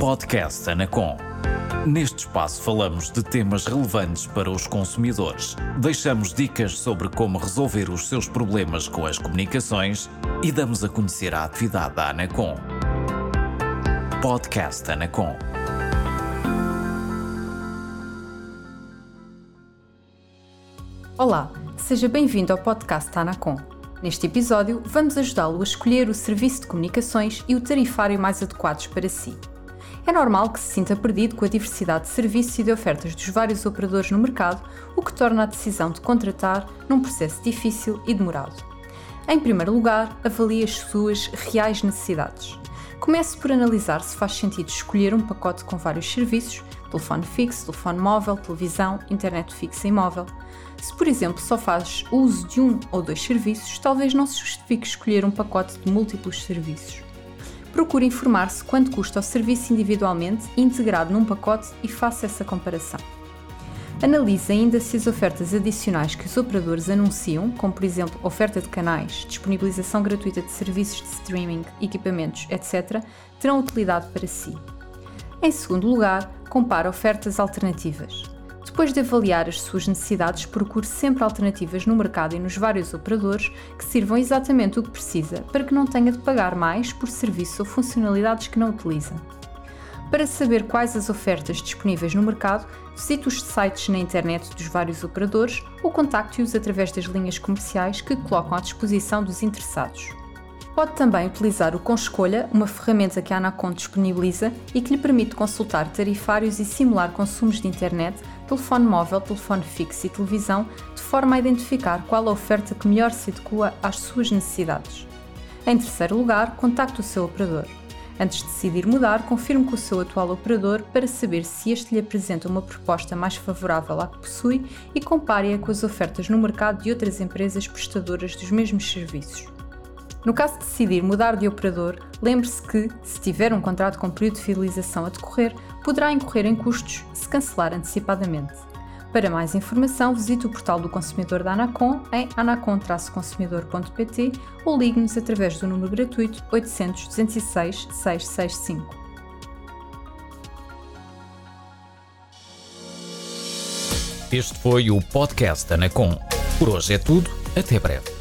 Podcast Anacom. Neste espaço falamos de temas relevantes para os consumidores. Deixamos dicas sobre como resolver os seus problemas com as comunicações e damos a conhecer a atividade da Anacom. Podcast Anacom. Olá, seja bem-vindo ao podcast Anacom. Neste episódio, vamos ajudá-lo a escolher o serviço de comunicações e o tarifário mais adequados para si. É normal que se sinta perdido com a diversidade de serviços e de ofertas dos vários operadores no mercado, o que torna a decisão de contratar num processo difícil e demorado. Em primeiro lugar, avalie as suas reais necessidades. Comece por analisar se faz sentido escolher um pacote com vários serviços, telefone fixo, telefone móvel, televisão, internet fixa e móvel. Se, por exemplo, só faz uso de um ou dois serviços, talvez não se justifique escolher um pacote de múltiplos serviços. Procure informar-se quanto custa o serviço individualmente integrado num pacote e faça essa comparação. Analise ainda se as ofertas adicionais que os operadores anunciam, como por exemplo oferta de canais, disponibilização gratuita de serviços de streaming, equipamentos, etc., terão utilidade para si. Em segundo lugar, compare ofertas alternativas. Depois de avaliar as suas necessidades, procure sempre alternativas no mercado e nos vários operadores que sirvam exatamente o que precisa, para que não tenha de pagar mais por serviços ou funcionalidades que não utiliza. Para saber quais as ofertas disponíveis no mercado, visite os sites na internet dos vários operadores ou contacte-os através das linhas comerciais que colocam à disposição dos interessados. Pode também utilizar o Com Escolha, uma ferramenta que a Anacom disponibiliza e que lhe permite consultar tarifários e simular consumos de internet, telefone móvel, telefone fixo e televisão, de forma a identificar qual a oferta que melhor se adequa às suas necessidades. Em terceiro lugar, contacte o seu operador. Antes de decidir mudar, confirme com o seu atual operador para saber se este lhe apresenta uma proposta mais favorável à que possui e compare-a com as ofertas no mercado de outras empresas prestadoras dos mesmos serviços. No caso de decidir mudar de operador, lembre-se que, se tiver um contrato com período de fidelização a decorrer, poderá incorrer em custos se cancelar antecipadamente. Para mais informação, visite o portal do consumidor da Anacom em anacom-consumidor.pt ou ligue-nos através do número gratuito 800 206 665. Este foi o Podcast Anacom. Por hoje é tudo, até breve.